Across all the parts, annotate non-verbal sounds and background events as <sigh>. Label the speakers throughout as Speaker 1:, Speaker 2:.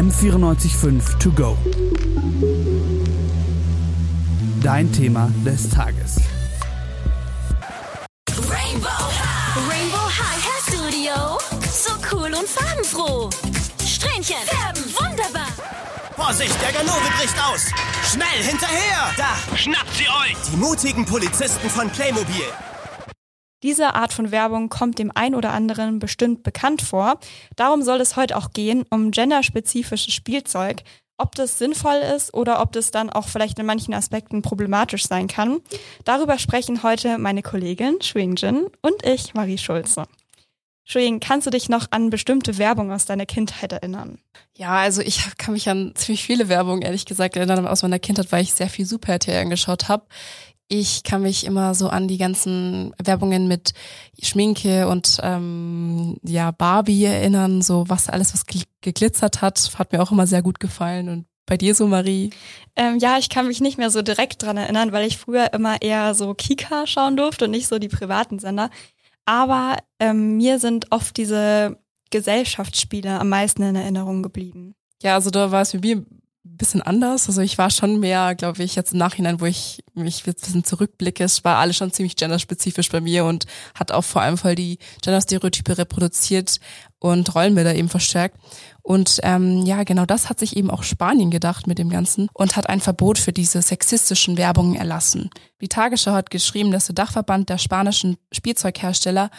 Speaker 1: M945 To Go. Dein Thema des Tages.
Speaker 2: Rainbow High. Rainbow High Hair Studio. So cool und farbenfroh. Strähnchen. Färben. Wunderbar.
Speaker 3: Vorsicht, der Ganove bricht aus! Schnell, hinterher! Da,
Speaker 4: Schnappt sie euch!
Speaker 3: die mutigen Polizisten von Playmobil.
Speaker 5: Diese Art von Werbung kommt dem ein oder anderen bestimmt bekannt vor. Darum soll es heute auch gehen, um genderspezifisches Spielzeug. Ob das sinnvoll ist oder ob das dann auch vielleicht in manchen Aspekten problematisch sein kann. Darüber sprechen heute meine Kollegin Shuing Jin und ich, Marie Schulze. Shuing, kannst du dich noch an bestimmte Werbung aus deiner Kindheit erinnern?
Speaker 6: Ja, also ich kann mich an ziemlich viele Werbungen, ehrlich gesagt, erinnern aus meiner Kindheit, weil ich sehr viel Super RTL angeschaut habe. Ich kann mich immer so an die ganzen Werbungen mit Schminke und ähm, ja Barbie erinnern, so was alles, was gl- geglitzert hat, hat mir auch immer sehr gut gefallen. Und bei dir so, Marie?
Speaker 5: Ähm, ja, ich kann mich nicht mehr so direkt dran erinnern, weil ich früher immer eher so Kika schauen durfte und nicht so die privaten Sender. Aber ähm, mir sind oft diese Gesellschaftsspiele am meisten in Erinnerung geblieben.
Speaker 6: Ja, also da war es für mich ein bisschen anders. Also ich war schon mehr, glaube ich, jetzt im Nachhinein, wo ich mich jetzt ein bisschen zurückblicke, es war alles schon ziemlich genderspezifisch bei mir und hat auch vor allem voll die Genderstereotype reproduziert und Rollenbilder eben verstärkt. Und ähm, ja, genau das hat sich eben auch Spanien gedacht mit dem Ganzen und hat ein Verbot für diese sexistischen Werbungen erlassen. Die Tagesschau hat geschrieben, dass der Dachverband der spanischen Spielzeughersteller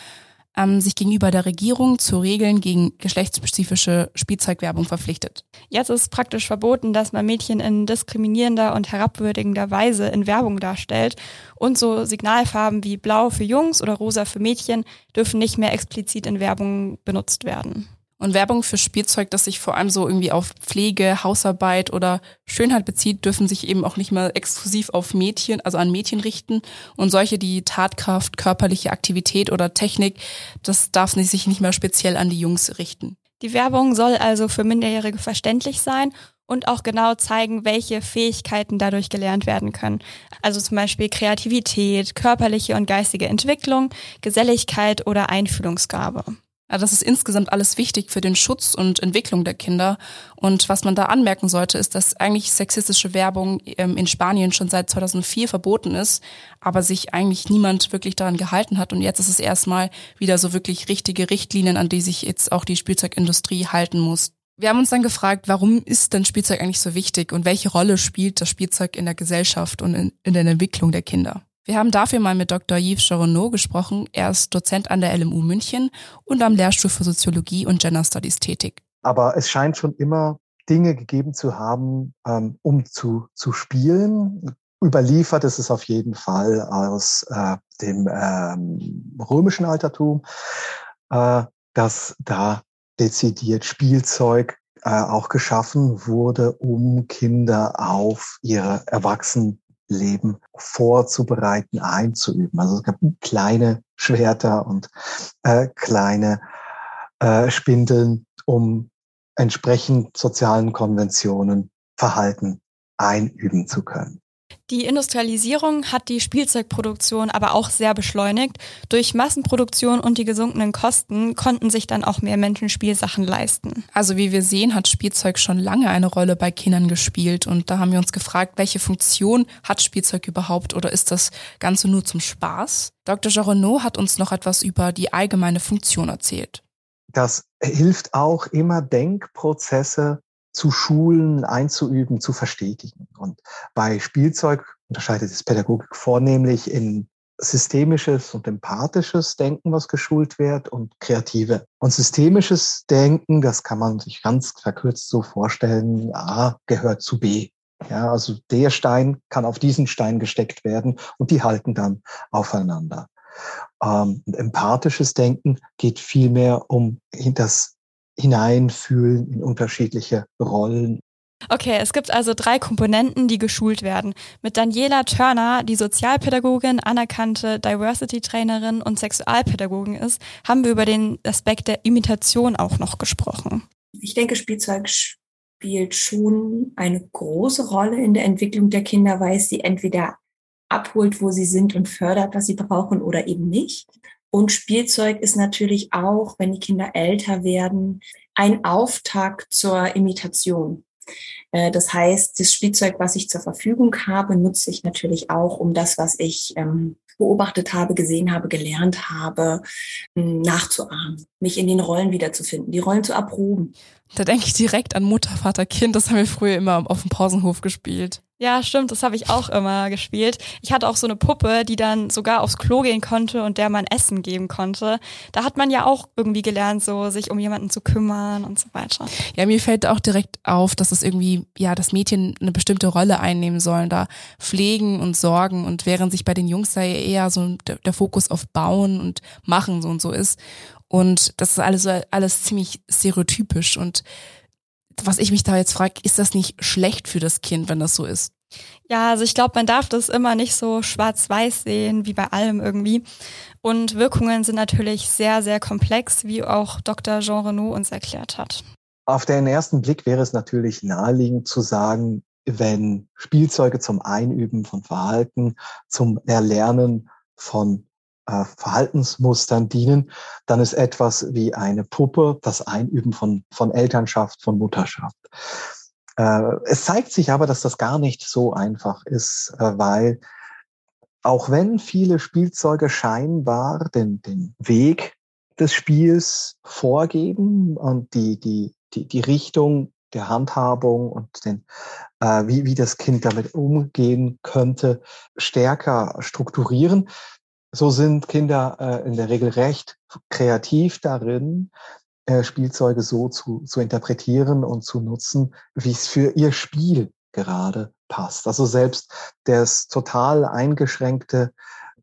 Speaker 6: ähm, sich gegenüber der Regierung zu Regeln gegen geschlechtsspezifische Spielzeugwerbung verpflichtet.
Speaker 5: Jetzt ist praktisch verboten, dass man Mädchen in diskriminierender und herabwürdigender Weise in Werbung darstellt. Und so Signalfarben wie blau für Jungs oder rosa für Mädchen dürfen nicht mehr explizit in Werbung benutzt werden.
Speaker 6: Und Werbung für Spielzeug, das sich vor allem so irgendwie auf Pflege, Hausarbeit oder Schönheit bezieht, dürfen sich eben auch nicht mehr exklusiv auf Mädchen, also an Mädchen richten. Und solche, die Tatkraft, körperliche Aktivität oder Technik, das darf sich nicht mehr speziell an die Jungs richten.
Speaker 5: Die Werbung soll also für Minderjährige verständlich sein und auch genau zeigen, welche Fähigkeiten dadurch gelernt werden können. Also zum Beispiel Kreativität, körperliche und geistige Entwicklung, Geselligkeit oder Einfühlungsgabe.
Speaker 6: Ja, das ist insgesamt alles wichtig für den Schutz und Entwicklung der Kinder. Und was man da anmerken sollte, ist, dass eigentlich sexistische Werbung ähm, in Spanien schon seit 2004 verboten ist, aber sich eigentlich niemand wirklich daran gehalten hat. Und jetzt ist es erstmal wieder so wirklich richtige Richtlinien, an die sich jetzt auch die Spielzeugindustrie halten muss. Wir haben uns dann gefragt, warum ist denn Spielzeug eigentlich so wichtig und welche Rolle spielt das Spielzeug in der Gesellschaft und in, in der Entwicklung der Kinder? Wir haben dafür mal mit Dr. Yves Choronneau gesprochen. Er ist Dozent an der LMU München und am Lehrstuhl für Soziologie und Gender Studies tätig.
Speaker 7: Aber es scheint schon immer Dinge gegeben zu haben, ähm, um zu, zu spielen. Überliefert ist es auf jeden Fall aus äh, dem ähm, römischen Altertum, äh, dass da dezidiert Spielzeug äh, auch geschaffen wurde, um Kinder auf ihre Erwachsenenleben vorzubereiten, einzuüben. Also es gab kleine Schwerter und äh, kleine äh, Spindeln, um entsprechend sozialen Konventionen Verhalten einüben zu können.
Speaker 5: Die Industrialisierung hat die Spielzeugproduktion aber auch sehr beschleunigt. Durch Massenproduktion und die gesunkenen Kosten konnten sich dann auch mehr Menschen Spielsachen leisten.
Speaker 6: Also wie wir sehen, hat Spielzeug schon lange eine Rolle bei Kindern gespielt und da haben wir uns gefragt, welche Funktion hat Spielzeug überhaupt oder ist das Ganze nur zum Spaß? Dr. Jaronneau hat uns noch etwas über die allgemeine Funktion erzählt.
Speaker 7: Das hilft auch immer Denkprozesse zu schulen, einzuüben, zu verstetigen. Und bei Spielzeug unterscheidet es Pädagogik vornehmlich in systemisches und empathisches Denken, was geschult wird, und kreative. Und systemisches Denken, das kann man sich ganz verkürzt so vorstellen, A gehört zu B. Ja, also der Stein kann auf diesen Stein gesteckt werden und die halten dann aufeinander. Ähm, empathisches Denken geht vielmehr um das Hineinfühlen in unterschiedliche Rollen.
Speaker 5: Okay, es gibt also drei Komponenten, die geschult werden. Mit Daniela Turner, die Sozialpädagogin, anerkannte Diversity-Trainerin und Sexualpädagogin ist, haben wir über den Aspekt der Imitation auch noch gesprochen.
Speaker 8: Ich denke, Spielzeug spielt schon eine große Rolle in der Entwicklung der Kinder, weil es sie entweder abholt, wo sie sind und fördert, was sie brauchen oder eben nicht. Und Spielzeug ist natürlich auch, wenn die Kinder älter werden, ein Auftakt zur Imitation. Äh, das heißt, das Spielzeug, was ich zur Verfügung habe, nutze ich natürlich auch, um das, was ich ähm, beobachtet habe, gesehen habe, gelernt habe, nachzuahmen, mich in den Rollen wiederzufinden, die Rollen zu erproben.
Speaker 6: Da denke ich direkt an Mutter, Vater, Kind. Das haben wir früher immer auf dem Pausenhof gespielt.
Speaker 5: Ja, stimmt, das habe ich auch immer gespielt. Ich hatte auch so eine Puppe, die dann sogar aufs Klo gehen konnte und der man Essen geben konnte. Da hat man ja auch irgendwie gelernt, so sich um jemanden zu kümmern und so weiter.
Speaker 6: Ja, mir fällt auch direkt auf, dass es irgendwie, ja, das Mädchen eine bestimmte Rolle einnehmen sollen, da pflegen und sorgen und während sich bei den Jungs da eher so der, Fokus auf Bauen und Machen so und so ist. Und das ist alles, alles ziemlich stereotypisch und was ich mich da jetzt frage, ist das nicht schlecht für das Kind, wenn das so ist?
Speaker 5: Ja, also ich glaube, man darf das immer nicht so schwarz-weiß sehen, wie bei allem irgendwie. Und Wirkungen sind natürlich sehr, sehr komplex, wie auch Dr. Jean Renaud uns erklärt hat.
Speaker 7: Auf den ersten Blick wäre es natürlich naheliegend zu sagen, wenn Spielzeuge zum Einüben von Verhalten, zum Erlernen von äh, Verhaltensmustern dienen, dann ist etwas wie eine Puppe das Einüben von, von Elternschaft, von Mutterschaft. Äh, es zeigt sich aber, dass das gar nicht so einfach ist, äh, weil auch wenn viele Spielzeuge scheinbar den, den Weg des Spiels vorgeben und die, die, die, die Richtung der Handhabung und den, äh, wie, wie das Kind damit umgehen könnte, stärker strukturieren, so sind Kinder äh, in der Regel recht kreativ darin, äh, Spielzeuge so zu, zu interpretieren und zu nutzen, wie es für ihr Spiel gerade passt. Also selbst das total eingeschränkte,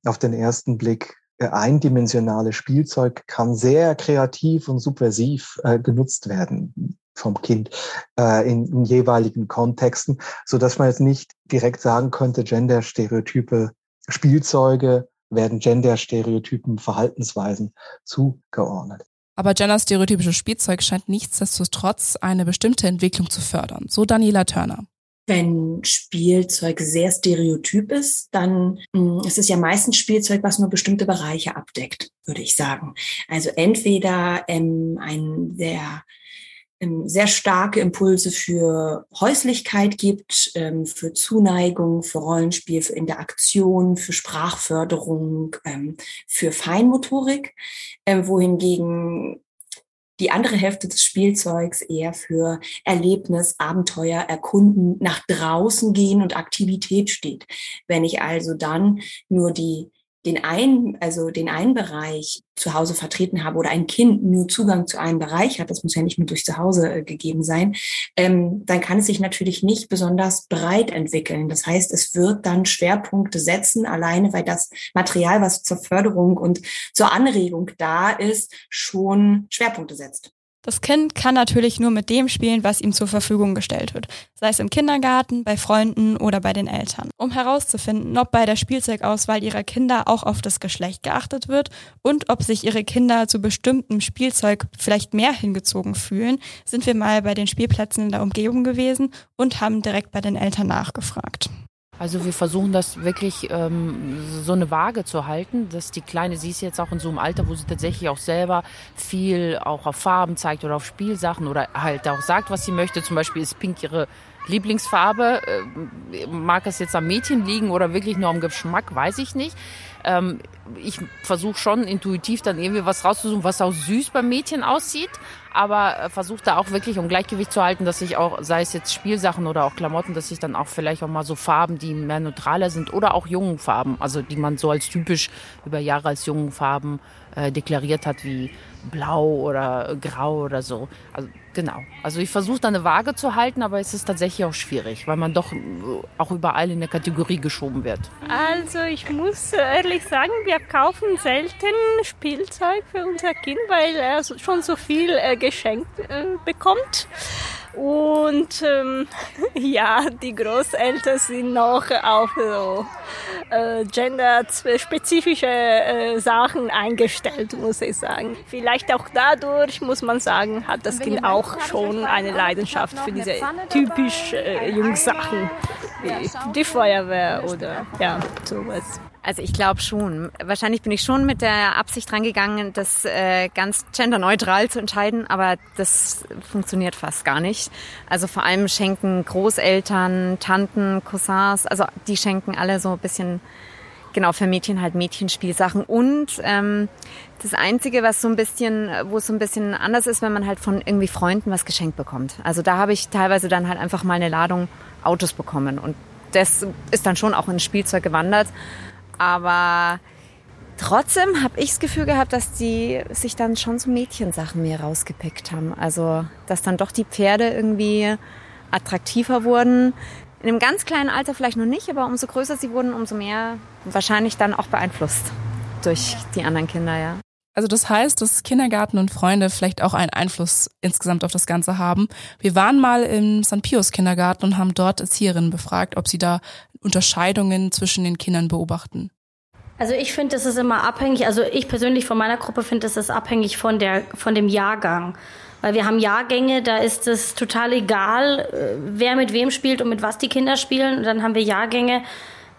Speaker 7: auf den ersten Blick äh, eindimensionale Spielzeug kann sehr kreativ und subversiv äh, genutzt werden vom Kind äh, in, in jeweiligen Kontexten, so dass man jetzt nicht direkt sagen könnte, Gender-Stereotype Spielzeuge werden Gender-Stereotypen Verhaltensweisen zugeordnet.
Speaker 6: Aber genderstereotypisches Spielzeug scheint nichtsdestotrotz eine bestimmte Entwicklung zu fördern. So Daniela Turner.
Speaker 8: Wenn Spielzeug sehr stereotyp ist, dann mh, hm, ist es ja meistens Spielzeug, was nur bestimmte Bereiche abdeckt, würde ich sagen. Also entweder ähm, ein sehr sehr starke Impulse für Häuslichkeit gibt, ähm, für Zuneigung, für Rollenspiel, für Interaktion, für Sprachförderung, ähm, für Feinmotorik, wohingegen die andere Hälfte des Spielzeugs eher für Erlebnis, Abenteuer, Erkunden, nach draußen gehen und Aktivität steht. Wenn ich also dann nur die den einen, also den einen Bereich zu Hause vertreten habe oder ein Kind nur Zugang zu einem Bereich hat, das muss ja nicht mit durch zu Hause äh, gegeben sein, ähm, dann kann es sich natürlich nicht besonders breit entwickeln. Das heißt, es wird dann Schwerpunkte setzen, alleine weil das Material, was zur Förderung und zur Anregung da ist, schon Schwerpunkte setzt.
Speaker 5: Das Kind kann natürlich nur mit dem spielen, was ihm zur Verfügung gestellt wird, sei es im Kindergarten, bei Freunden oder bei den Eltern. Um herauszufinden, ob bei der Spielzeugauswahl ihrer Kinder auch auf das Geschlecht geachtet wird und ob sich ihre Kinder zu bestimmtem Spielzeug vielleicht mehr hingezogen fühlen, sind wir mal bei den Spielplätzen in der Umgebung gewesen und haben direkt bei den Eltern nachgefragt.
Speaker 4: Also wir versuchen das wirklich ähm, so eine Waage zu halten, dass die Kleine, sie ist jetzt auch in so einem Alter, wo sie tatsächlich auch selber viel auch auf Farben zeigt oder auf Spielsachen oder halt auch sagt, was sie möchte. Zum Beispiel ist Pink ihre Lieblingsfarbe. Äh, mag es jetzt am Mädchen liegen oder wirklich nur am Geschmack, weiß ich nicht. Ähm, ich versuche schon intuitiv dann irgendwie was rauszusuchen, was auch süß beim Mädchen aussieht, aber äh, versuche da auch wirklich um Gleichgewicht zu halten, dass ich auch, sei es jetzt Spielsachen oder auch Klamotten, dass ich dann auch vielleicht auch mal so Farben, die mehr neutraler sind oder auch jungen Farben, also die man so als typisch über Jahre als jungen Farben äh, deklariert hat, wie blau oder grau oder so. Also genau. Also ich versuche da eine Waage zu halten, aber es ist tatsächlich auch schwierig, weil man doch äh, auch überall in der Kategorie geschoben wird.
Speaker 9: Also ich muss ehrlich sagen, wir kaufen selten Spielzeug für unser Kind, weil er schon so viel äh, geschenkt äh, bekommt. Und ähm, <laughs> ja, die Großeltern sind noch auf so äh, genderspezifische äh, Sachen eingestellt, muss ich sagen. Vielleicht auch dadurch, muss man sagen, hat das Kind auch schon eine Leidenschaft für diese typisch äh, Jungsachen wie die Feuerwehr oder ja, sowas.
Speaker 10: Also ich glaube schon. Wahrscheinlich bin ich schon mit der Absicht rangegangen, das äh, ganz genderneutral zu entscheiden, aber das funktioniert fast gar nicht. Also vor allem schenken Großeltern, Tanten, Cousins, also die schenken alle so ein bisschen, genau, für Mädchen halt Mädchenspielsachen. Und ähm, das Einzige, was so ein bisschen, wo es so ein bisschen anders ist, wenn man halt von irgendwie Freunden was geschenkt bekommt. Also da habe ich teilweise dann halt einfach mal eine Ladung Autos bekommen und das ist dann schon auch ins Spielzeug gewandert. Aber trotzdem habe ich das Gefühl gehabt, dass die sich dann schon so Mädchensachen mehr rausgepickt haben. Also, dass dann doch die Pferde irgendwie attraktiver wurden. In einem ganz kleinen Alter vielleicht noch nicht, aber umso größer sie wurden, umso mehr wahrscheinlich dann auch beeinflusst durch die anderen Kinder, ja.
Speaker 6: Also das heißt, dass Kindergarten und Freunde vielleicht auch einen Einfluss insgesamt auf das Ganze haben. Wir waren mal im St. Pius Kindergarten und haben dort Erzieherinnen befragt, ob sie da Unterscheidungen zwischen den Kindern beobachten.
Speaker 11: Also ich finde, das ist immer abhängig, also ich persönlich von meiner Gruppe finde, das ist abhängig von der, von dem Jahrgang. Weil wir haben Jahrgänge, da ist es total egal, äh, wer mit wem spielt und mit was die Kinder spielen. Und dann haben wir Jahrgänge,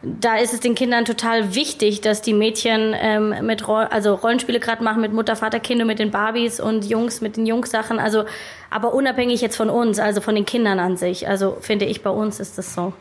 Speaker 11: da ist es den Kindern total wichtig, dass die Mädchen ähm, mit Roll also Rollenspiele gerade machen mit Mutter, Vater, Kinder mit den Barbies und Jungs mit den Jungssachen. Also, aber unabhängig jetzt von uns, also von den Kindern an sich. Also finde ich, bei uns ist das so.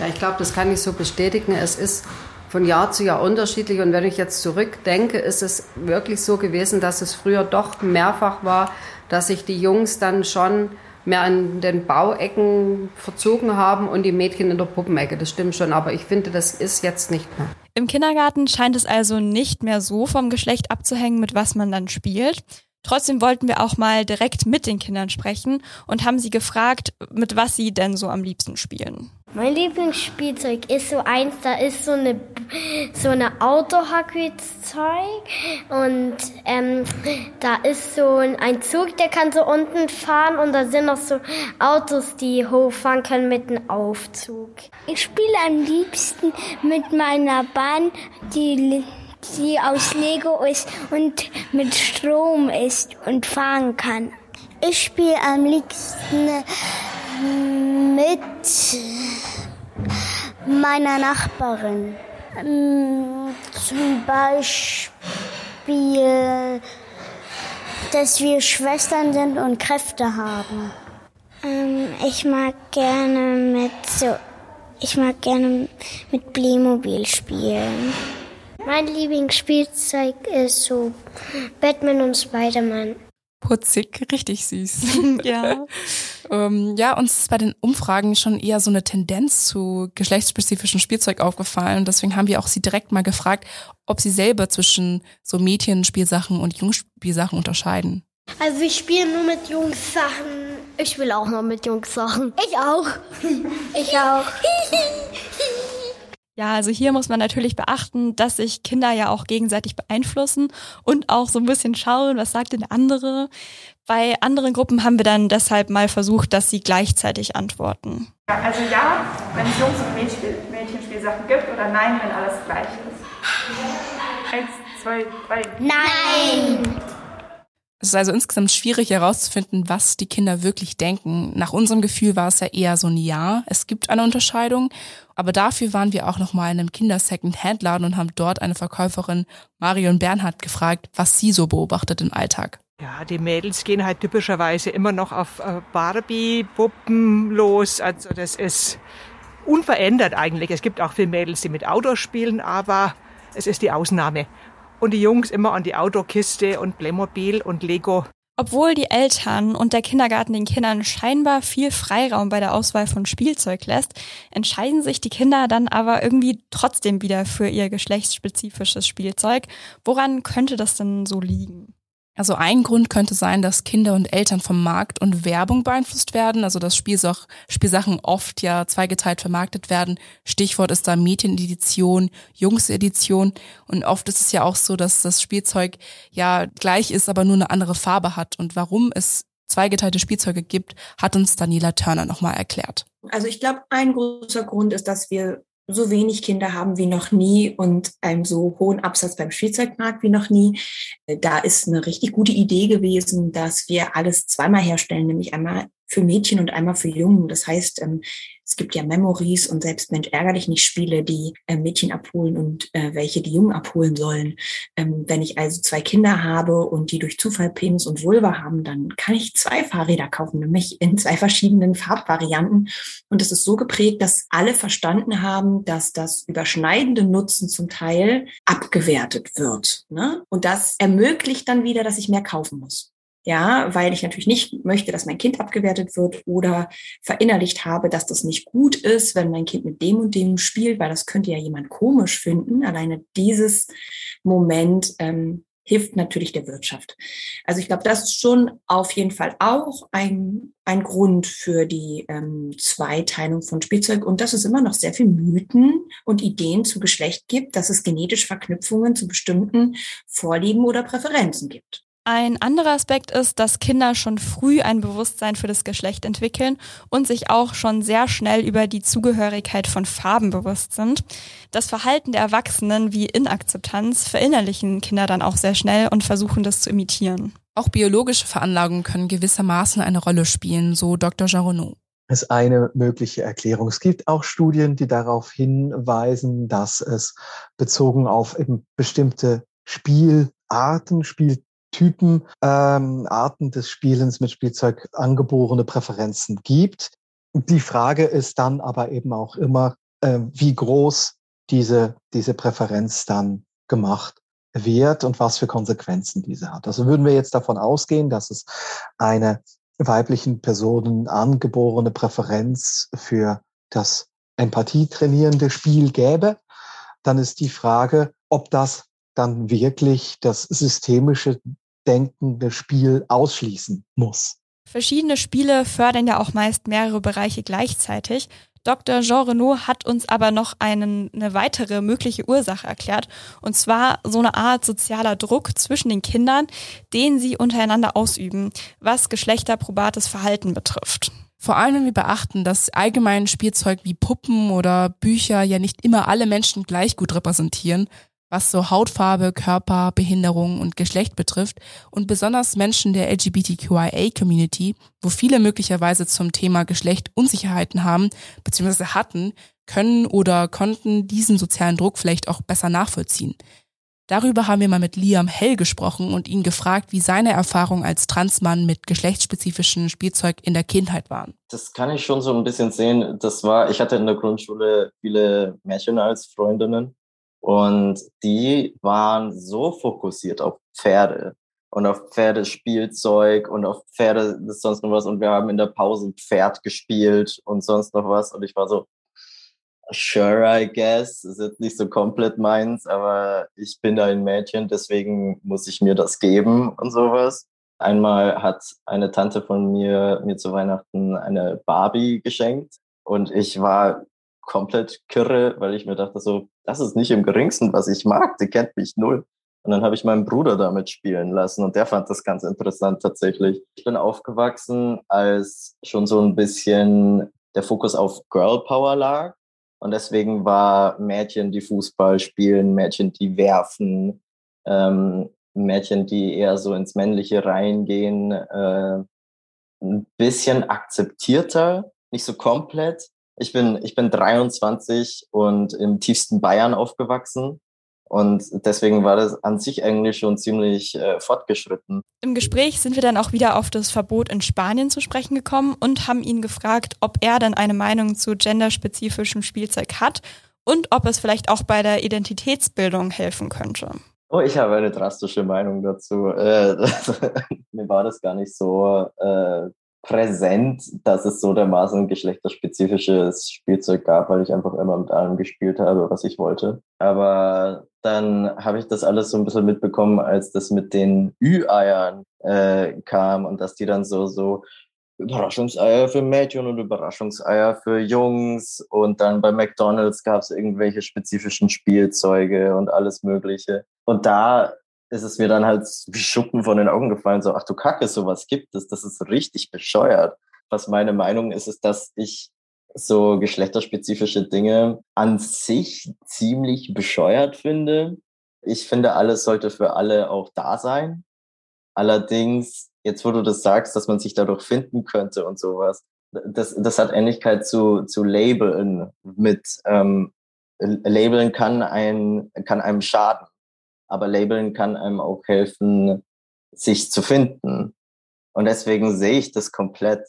Speaker 12: Ja, ich glaube, das kann ich so bestätigen. Es ist von Jahr zu Jahr unterschiedlich. Und wenn ich jetzt zurückdenke, ist es wirklich so gewesen, dass es früher doch mehrfach war, dass sich die Jungs dann schon mehr an den Bauecken verzogen haben und die Mädchen in der Puppenecke. Das stimmt schon, aber ich finde, das ist jetzt nicht mehr.
Speaker 5: Im Kindergarten scheint es also nicht mehr so vom Geschlecht abzuhängen, mit was man dann spielt. Trotzdem wollten wir auch mal direkt mit den Kindern sprechen und haben sie gefragt, mit was sie denn so am liebsten spielen.
Speaker 13: Mein Lieblingsspielzeug ist so eins, da ist so eine so eine Autohackzeug und ähm, da ist so ein Zug, der kann so unten fahren und da sind noch so Autos, die hochfahren können mit einem Aufzug. Ich spiele am liebsten mit meiner Bahn, die die aus Lego ist und mit Strom ist und fahren kann. Ich spiele am liebsten mit meiner Nachbarin. Ähm, zum Beispiel, dass wir Schwestern sind und Kräfte haben. Ähm, ich mag gerne mit so, ich mag gerne mit Playmobil spielen. Mein Lieblingsspielzeug ist so Batman und Spider-Man.
Speaker 6: Putzig, richtig süß. <laughs> <laughs> ja. ähm, ja, uns ist bei den Umfragen schon eher so eine Tendenz zu geschlechtsspezifischem Spielzeug aufgefallen. Deswegen haben wir auch sie direkt mal gefragt, ob sie selber zwischen so Mädchenspielsachen und Jungspielsachen unterscheiden.
Speaker 13: Also ich spiele nur mit Jungs-Sachen. Ich will auch noch mit Jungs-Sachen. Ich auch. ich auch. <laughs>
Speaker 5: Ja, also hier muss man natürlich beachten, dass sich Kinder ja auch gegenseitig beeinflussen und auch so ein bisschen schauen, was sagt denn der andere. Bei anderen Gruppen haben wir dann deshalb mal versucht, dass sie gleichzeitig antworten.
Speaker 14: Ja, also ja, wenn es Jungs- und Mädchen Mädchenspielsachen gibt oder nein, wenn alles gleich ist. Eins, zwei, drei.
Speaker 13: Nein!
Speaker 6: Es ist also insgesamt schwierig herauszufinden, was die Kinder wirklich denken. Nach unserem Gefühl war es ja eher so ein Ja. Es gibt eine Unterscheidung. Aber dafür waren wir auch nochmal in einem Kinder-Second-Hand-Laden und haben dort eine Verkäuferin, Marion Bernhardt, gefragt, was sie so beobachtet im Alltag.
Speaker 15: Ja, die Mädels gehen halt typischerweise immer noch auf äh, Barbie-Puppen los. Also das ist unverändert eigentlich. Es gibt auch viele Mädels, die mit Autos spielen, aber es ist die Ausnahme und die Jungs immer an die Autokiste und Playmobil und Lego.
Speaker 5: Obwohl die Eltern und der Kindergarten den Kindern scheinbar viel Freiraum bei der Auswahl von Spielzeug lässt, entscheiden sich die Kinder dann aber irgendwie trotzdem wieder für ihr geschlechtsspezifisches Spielzeug. Woran könnte das denn so liegen?
Speaker 6: Also ein Grund könnte sein, dass Kinder und Eltern vom Markt und Werbung beeinflusst werden, also dass Spielsach Spielsachen oft ja zweigeteilt vermarktet werden. Stichwort ist da Mädchenedition, Jungsedition und oft ist es ja auch so, dass das Spielzeug ja gleich ist, aber nur eine andere Farbe hat und warum es zweigeteilte Spielzeuge gibt, hat uns Daniela Turner nochmal erklärt.
Speaker 8: Also ich glaube, ein großer Grund ist, dass wir so wenig Kinder haben wie noch nie und einen so hohen Absatz beim Spielzeugmarkt wie noch nie. Da ist eine richtig gute Idee gewesen, dass wir alles zweimal herstellen, nämlich einmal für Mädchen und einmal für Jungen. Das heißt, ähm, Es gibt ja Memories und selbst Mensch ärger dich nicht Spiele, die äh, Mädchen abholen und äh, welche die Jungen abholen sollen. Ähm, wenn ich also zwei Kinder habe und die durch Zufall Penis und Vulva haben, dann kann ich zwei Fahrräder kaufen, nämlich in zwei verschiedenen Farbvarianten. Und es ist so geprägt, dass alle verstanden haben, dass das überschneidende Nutzen zum Teil abgewertet wird. Ne? Und das ermöglicht dann wieder, dass ich mehr kaufen muss. Ja, weil ich natürlich nicht möchte, dass mein Kind abgewertet wird oder verinnerlicht habe, dass das nicht gut ist, wenn mein Kind mit dem und dem spielt, weil das könnte ja jemand komisch finden. Alleine dieses Moment ähm, hilft natürlich der Wirtschaft. Also ich glaube, das ist schon auf jeden Fall auch ein, ein Grund für die ähm, Zweiteilung von Spielzeug und dass es immer noch sehr viel Mythen und Ideen zu Geschlecht gibt, dass es genetische Verknüpfungen zu bestimmten Vorlieben oder Präferenzen gibt.
Speaker 5: Ein anderer Aspekt ist, dass Kinder schon früh ein Bewusstsein für das Geschlecht entwickeln und sich auch schon sehr schnell über die Zugehörigkeit von Farben bewusst sind. Das Verhalten der Erwachsenen wie Inakzeptanz verinnerlichen Kinder dann auch sehr schnell und versuchen das zu imitieren.
Speaker 6: Auch biologische Veranlagungen können gewissermaßen eine Rolle spielen, so Dr. Jaronneau
Speaker 7: ist eine mögliche Erklärung. Es gibt auch Studien, die darauf hinweisen, dass es bezogen auf eben bestimmte Spielarten, Spiel Typen, ähm, Arten des Spielens mit Spielzeug angeborene Präferenzen gibt. Die Frage ist dann aber eben auch immer, äh, wie groß diese, diese Präferenz dann gemacht wird und was für Konsequenzen diese hat. Also würden wir jetzt davon ausgehen, dass es eine weiblichen Personen angeborene Präferenz für das empathietrainierende Spiel gäbe, dann ist die Frage, ob das dann wirklich das systemische denkende Spiel ausschließen muss.
Speaker 5: Verschiedene Spiele fördern ja auch meist mehrere Bereiche gleichzeitig. Dr. Jean Renaud hat uns aber noch einen, eine weitere mögliche Ursache erklärt, und zwar so eine Art sozialer Druck zwischen den Kindern, den sie untereinander ausüben, was geschlechterprobates Verhalten betrifft.
Speaker 6: Vor allem, wenn wir beachten, dass allgemein Spielzeug wie Puppen oder Bücher ja nicht immer alle Menschen gleich gut repräsentieren, was so Hautfarbe, Körper, Behinderung und Geschlecht betrifft und besonders Menschen der LGBTQIA-Community, wo viele möglicherweise zum Thema Geschlecht Unsicherheiten haben bzw. hatten, können oder konnten diesen sozialen Druck vielleicht auch besser nachvollziehen. Darüber haben wir mal mit Liam Hell gesprochen und ihn gefragt, wie seine Erfahrungen als Transmann mit geschlechtsspezifischem Spielzeug in der Kindheit waren.
Speaker 16: Das kann ich schon so ein bisschen sehen. Das war, ich hatte in der Grundschule viele Märchen als Freundinnen und die waren so fokussiert auf Pferde und auf Pferdespielzeug und auf Pferde, das sonst noch was. Und wir haben in der Pause Pferd gespielt und sonst noch was. Und ich war so, sure, I guess. Ist jetzt nicht so komplett meins, aber ich bin da ein Mädchen, deswegen muss ich mir das geben und sowas. Einmal hat eine Tante von mir mir zu Weihnachten eine Barbie geschenkt und ich war komplett kirre, weil ich mir dachte so, das ist nicht im geringsten, was ich mag, die kennt mich null. Und dann habe ich meinen Bruder damit spielen lassen und der fand das ganz interessant tatsächlich. Ich bin aufgewachsen, als schon so ein bisschen der Fokus auf Girl Power lag. Und deswegen war Mädchen, die Fußball spielen, Mädchen, die werfen, ähm, Mädchen, die eher so ins Männliche reingehen, äh, ein bisschen akzeptierter, nicht so komplett, ich bin, ich bin 23 und im tiefsten Bayern aufgewachsen. Und deswegen war das an sich eigentlich schon ziemlich äh, fortgeschritten.
Speaker 5: Im Gespräch sind wir dann auch wieder auf das Verbot in Spanien zu sprechen gekommen und haben ihn gefragt, ob er denn eine Meinung zu genderspezifischem Spielzeug hat und ob es vielleicht auch bei der Identitätsbildung helfen könnte.
Speaker 16: Oh, ich habe eine drastische Meinung dazu. Äh, <laughs> mir war das gar nicht so äh, präsent, dass es so dermaßen geschlechterspezifisches Spielzeug gab, weil ich einfach immer mit allem gespielt habe, was ich wollte. Aber dann habe ich das alles so ein bisschen mitbekommen, als das mit den Ü-Eiern äh, kam und dass die dann so, so Überraschungseier für Mädchen und Überraschungseier für Jungs. Und dann bei McDonalds gab es irgendwelche spezifischen Spielzeuge und alles Mögliche. Und da ist es mir dann halt wie Schuppen von den Augen gefallen, so, ach du Kacke, sowas gibt es, das ist richtig bescheuert. Was meine Meinung ist, ist, dass ich so geschlechterspezifische Dinge an sich ziemlich bescheuert finde. Ich finde, alles sollte für alle auch da sein. Allerdings, jetzt wo du das sagst, dass man sich dadurch finden könnte und sowas, das, das hat Ähnlichkeit zu, zu Labeln mit ähm, Labeln kann, ein, kann einem schaden, aber Labeln kann einem auch helfen, sich zu finden. Und deswegen sehe ich das komplett.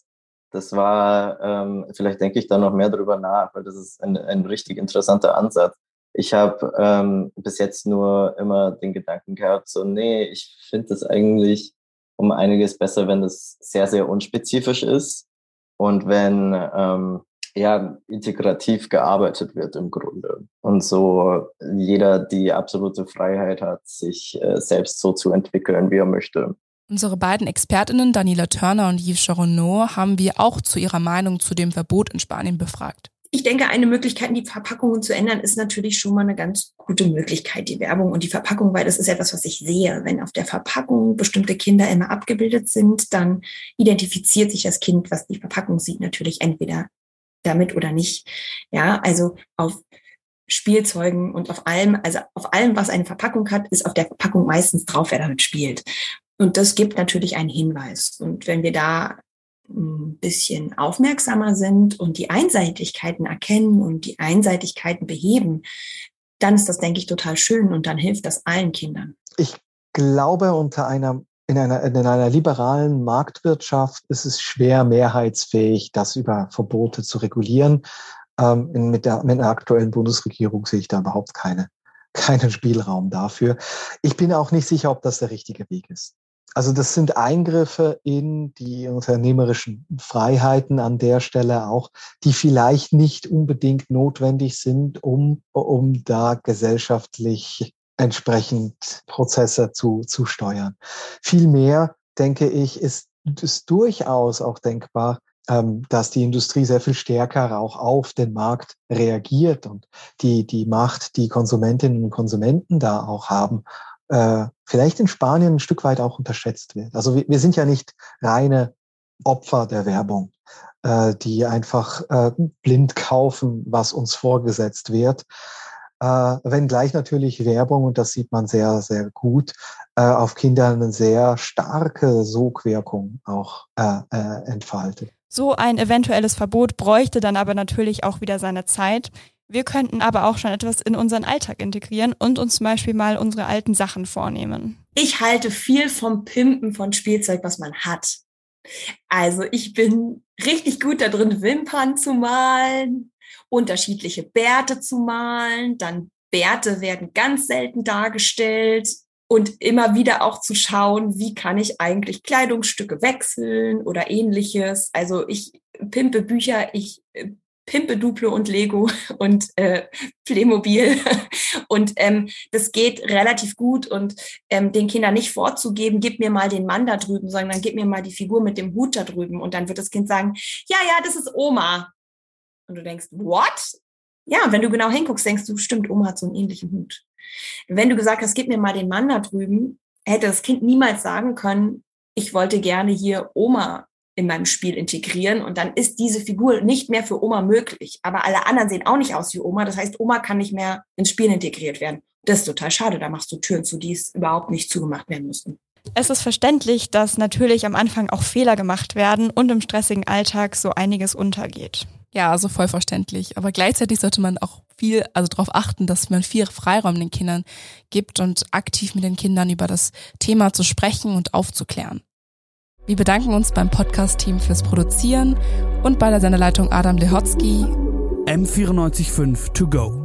Speaker 16: Das war, ähm, vielleicht denke ich da noch mehr drüber nach, weil das ist ein, ein richtig interessanter Ansatz. Ich habe ähm, bis jetzt nur immer den Gedanken gehabt, so, nee, ich finde es eigentlich um einiges besser, wenn das sehr, sehr unspezifisch ist und wenn ähm, ja integrativ gearbeitet wird im Grunde und so jeder die absolute Freiheit hat, sich äh, selbst so zu entwickeln, wie er möchte.
Speaker 6: Unsere beiden Expertinnen Daniela Turner und Yves Charonneau haben wir auch zu ihrer Meinung zu dem Verbot in Spanien befragt.
Speaker 8: Ich denke, eine Möglichkeit, die Verpackungen zu ändern, ist natürlich schon mal eine ganz gute Möglichkeit, die Werbung und die Verpackung, weil das ist etwas, was ich sehe. Wenn auf der Verpackung bestimmte Kinder immer abgebildet sind, dann identifiziert sich das Kind, was die Verpackung sieht, natürlich entweder damit oder nicht. Ja, also auf Spielzeugen und auf allem, also auf allem, was eine Verpackung hat, ist auf der Verpackung meistens drauf, wer damit spielt. Und das gibt natürlich einen Hinweis. Und wenn wir da ein bisschen aufmerksamer sind und die Einseitigkeiten erkennen und die Einseitigkeiten beheben, dann ist das, denke ich, total schön und dann hilft das allen Kindern.
Speaker 7: Ich glaube, unter einer in einer, in einer liberalen Marktwirtschaft ist es schwer, mehrheitsfähig das über Verbote zu regulieren. Ähm, mit, der, mit der aktuellen Bundesregierung sehe ich da überhaupt keine, keinen Spielraum dafür. Ich bin auch nicht sicher, ob das der richtige Weg ist. Also das sind Eingriffe in die unternehmerischen Freiheiten an der Stelle auch, die vielleicht nicht unbedingt notwendig sind, um, um da gesellschaftlich entsprechend Prozesse zu, zu steuern. Vielmehr, denke ich, ist es durchaus auch denkbar, ähm, dass die Industrie sehr viel stärker auch auf den Markt reagiert und die, die Macht, die Konsumentinnen und Konsumenten da auch haben, äh, vielleicht in Spanien ein Stück weit auch unterschätzt wird. Also wir, wir sind ja nicht reine Opfer der Werbung, äh, die einfach äh, blind kaufen, was uns vorgesetzt wird, äh, wenngleich natürlich Werbung, und das sieht man sehr, sehr gut, äh, auf Kinder eine sehr starke Sogwirkung auch äh, äh, entfaltet.
Speaker 5: So ein eventuelles Verbot bräuchte dann aber natürlich auch wieder seine Zeit. Wir könnten aber auch schon etwas in unseren Alltag integrieren und uns zum Beispiel mal unsere alten Sachen vornehmen.
Speaker 8: Ich halte viel vom Pimpen von Spielzeug, was man hat. Also ich bin richtig gut da drin, Wimpern zu malen, unterschiedliche Bärte zu malen. Dann Bärte werden ganz selten dargestellt und immer wieder auch zu schauen, wie kann ich eigentlich Kleidungsstücke wechseln oder ähnliches. Also ich pimpe Bücher, ich äh, pimpe Duplo und Lego <laughs> und äh, Playmobil. <laughs> Und ähm, das geht relativ gut und ähm, den Kindern nicht vorzugeben, gib mir mal den Mann da drüben, sondern gib mir mal die Figur mit dem Hut da drüben. Und dann wird das Kind sagen, ja, ja, das ist Oma. Und du denkst, what? Ja, wenn du genau hinguckst, denkst du, stimmt, Oma hat so einen ähnlichen Hut. Wenn du gesagt hast, gib mir mal den Mann da drüben, hätte das Kind niemals sagen können, ich wollte gerne hier Oma in meinem Spiel integrieren und dann ist diese Figur nicht mehr für Oma möglich. Aber alle anderen sehen auch nicht aus wie Oma. Das heißt, Oma kann nicht mehr ins Spiel integriert werden. Das ist total schade. Da machst du Türen zu, die es überhaupt nicht zugemacht werden müssten.
Speaker 5: Es ist verständlich, dass natürlich am Anfang auch Fehler gemacht werden und im stressigen Alltag so einiges untergeht.
Speaker 6: Ja, also voll verständlich. Aber gleichzeitig sollte man auch viel, also darauf achten, dass man viel Freiraum den Kindern gibt und aktiv mit den Kindern über das Thema zu sprechen und aufzuklären. Wir bedanken uns beim Podcast-Team fürs Produzieren und bei der Sendeleitung Adam Lehotzky.
Speaker 1: M945 to go.